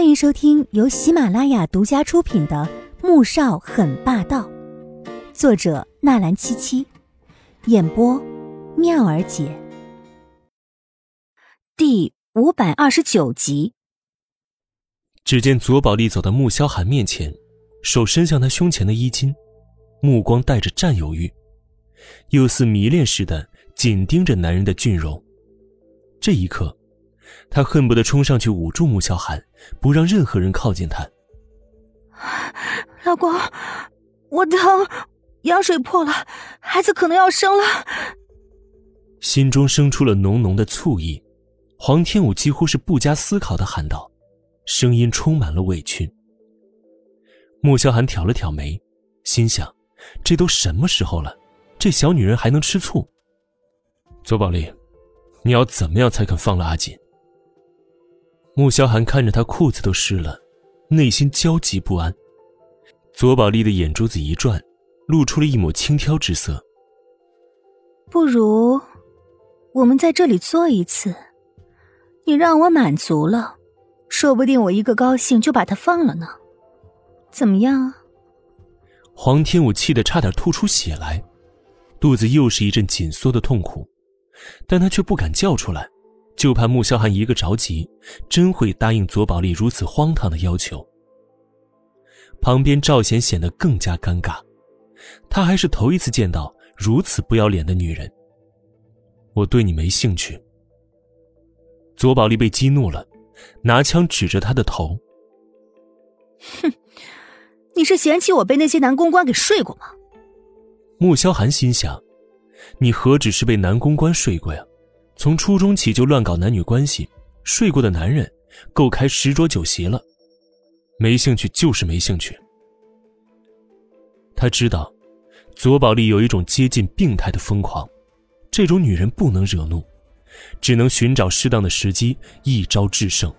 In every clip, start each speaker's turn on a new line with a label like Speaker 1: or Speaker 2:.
Speaker 1: 欢迎收听由喜马拉雅独家出品的《穆少很霸道》，作者纳兰七七，演播妙儿姐。第五百二十九集。
Speaker 2: 只见左宝莉走到穆萧寒面前，手伸向他胸前的衣襟，目光带着占有欲，又似迷恋似的紧盯着男人的俊容。这一刻。他恨不得冲上去捂住穆萧寒，不让任何人靠近他。
Speaker 3: 老公，我疼，羊水破了，孩子可能要生了。
Speaker 2: 心中生出了浓浓的醋意，黄天武几乎是不加思考的喊道，声音充满了委屈。穆萧寒挑了挑眉，心想：这都什么时候了，这小女人还能吃醋？左宝莉，你要怎么样才肯放了阿锦？穆萧寒看着他裤子都湿了，内心焦急不安。左宝丽的眼珠子一转，露出了一抹轻佻之色。
Speaker 3: 不如，我们在这里做一次，你让我满足了，说不定我一个高兴就把他放了呢。怎么样？
Speaker 2: 黄天武气得差点吐出血来，肚子又是一阵紧缩的痛苦，但他却不敢叫出来。就怕穆萧寒一个着急，真会答应左宝丽如此荒唐的要求。旁边赵贤显得更加尴尬，他还是头一次见到如此不要脸的女人。我对你没兴趣。左宝丽被激怒了，拿枪指着他的头。
Speaker 3: 哼，你是嫌弃我被那些男公关给睡过吗？
Speaker 2: 穆萧寒心想，你何止是被男公关睡过呀？从初中起就乱搞男女关系，睡过的男人够开十桌酒席了。没兴趣就是没兴趣。他知道，左宝莉有一种接近病态的疯狂，这种女人不能惹怒，只能寻找适当的时机一招制胜。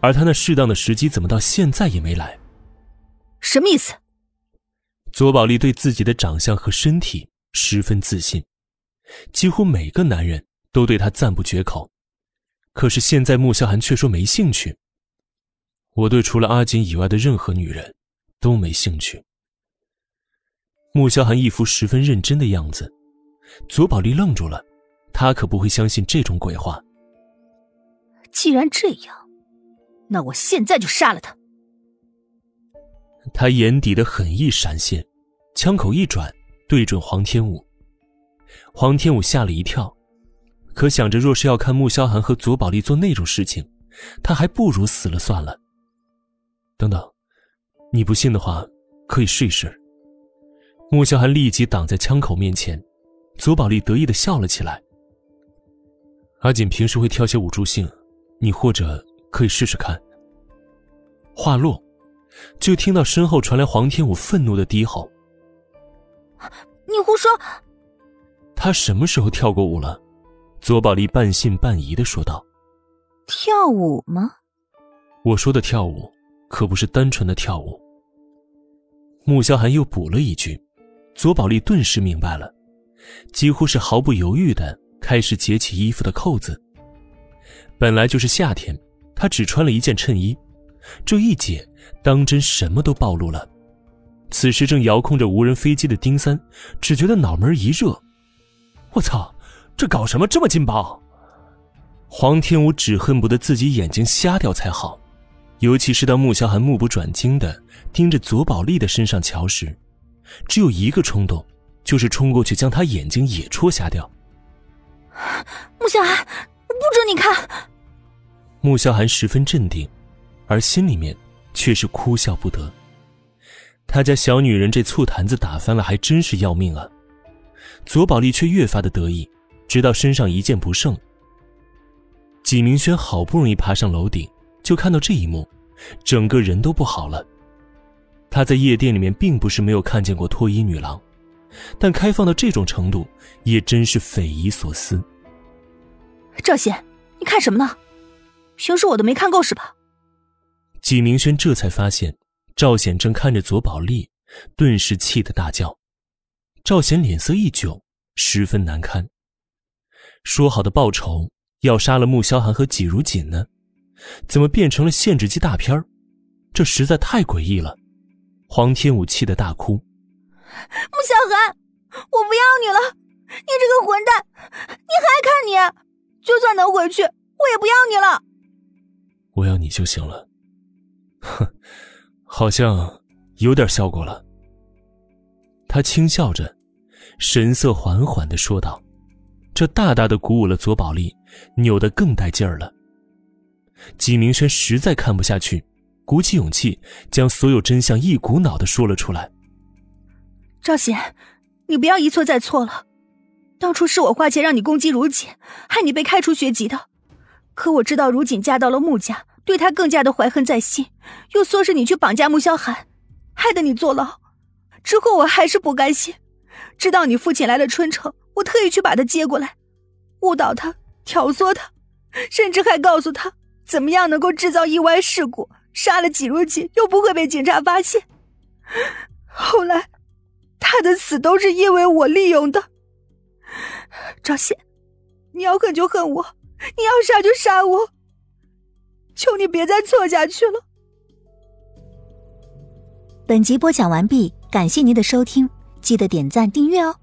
Speaker 2: 而他那适当的时机怎么到现在也没来？
Speaker 3: 什么意思？
Speaker 2: 左宝莉对自己的长相和身体十分自信，几乎每个男人。都对他赞不绝口，可是现在穆萧寒却说没兴趣。我对除了阿锦以外的任何女人，都没兴趣。穆萧寒一副十分认真的样子，左宝莉愣住了，他可不会相信这种鬼话。
Speaker 3: 既然这样，那我现在就杀了他。
Speaker 2: 他眼底的狠意闪现，枪口一转，对准黄天武。黄天武吓了一跳。可想着，若是要看穆萧寒和左宝丽做那种事情，他还不如死了算了。等等，你不信的话，可以试一试。穆萧寒立即挡在枪口面前，左宝丽得意的笑了起来。阿锦平时会挑些五助兴，你或者可以试试看。话落，就听到身后传来黄天武愤怒的低吼：“
Speaker 3: 你胡说！”
Speaker 2: 他什么时候跳过舞了？左宝莉半信半疑的说道：“
Speaker 3: 跳舞吗？
Speaker 2: 我说的跳舞，可不是单纯的跳舞。”穆萧寒又补了一句，左宝莉顿时明白了，几乎是毫不犹豫的开始解起衣服的扣子。本来就是夏天，她只穿了一件衬衣，这一解，当真什么都暴露了。此时正遥控着无人飞机的丁三，只觉得脑门一热，我操！这搞什么这么劲爆？黄天武只恨不得自己眼睛瞎掉才好，尤其是当穆萧寒目不转睛的盯着左宝丽的身上瞧时，只有一个冲动，就是冲过去将他眼睛也戳瞎掉。
Speaker 3: 穆萧寒，不准你看！
Speaker 2: 穆萧寒十分镇定，而心里面却是哭笑不得。他家小女人这醋坛子打翻了，还真是要命啊！左宝丽却越发的得意。直到身上一件不剩，纪明轩好不容易爬上楼顶，就看到这一幕，整个人都不好了。他在夜店里面并不是没有看见过脱衣女郎，但开放到这种程度，也真是匪夷所思。
Speaker 3: 赵显，你看什么呢？平时我都没看够是吧？
Speaker 2: 纪明轩这才发现，赵显正看着左宝莉，顿时气得大叫。赵显脸色一窘，十分难堪。说好的报仇，要杀了穆萧寒和纪如锦呢？怎么变成了限制级大片这实在太诡异了。黄天武气得大哭：“
Speaker 3: 穆小寒，我不要你了！你这个混蛋，你还看你！就算能回去，我也不要你了。
Speaker 2: 我要你就行了。”哼，好像有点效果了。他轻笑着，神色缓缓的说道：“这大大的鼓舞了左宝莉，扭得更带劲儿了。”纪明轩实在看不下去。鼓起勇气，将所有真相一股脑的说了出来。
Speaker 3: 赵显，你不要一错再错了。当初是我花钱让你攻击如锦，害你被开除学籍的。可我知道如锦嫁到了穆家，对他更加的怀恨在心，又唆使你去绑架穆萧寒，害得你坐牢。之后我还是不甘心，知道你父亲来了春城，我特意去把他接过来，误导他，挑唆他，甚至还告诉他怎么样能够制造意外事故。杀了季如锦又不会被警察发现，后来他的死都是因为我利用的。赵显，你要恨就恨我，你要杀就杀我，求你别再错下去了。
Speaker 1: 本集播讲完毕，感谢您的收听，记得点赞订阅哦。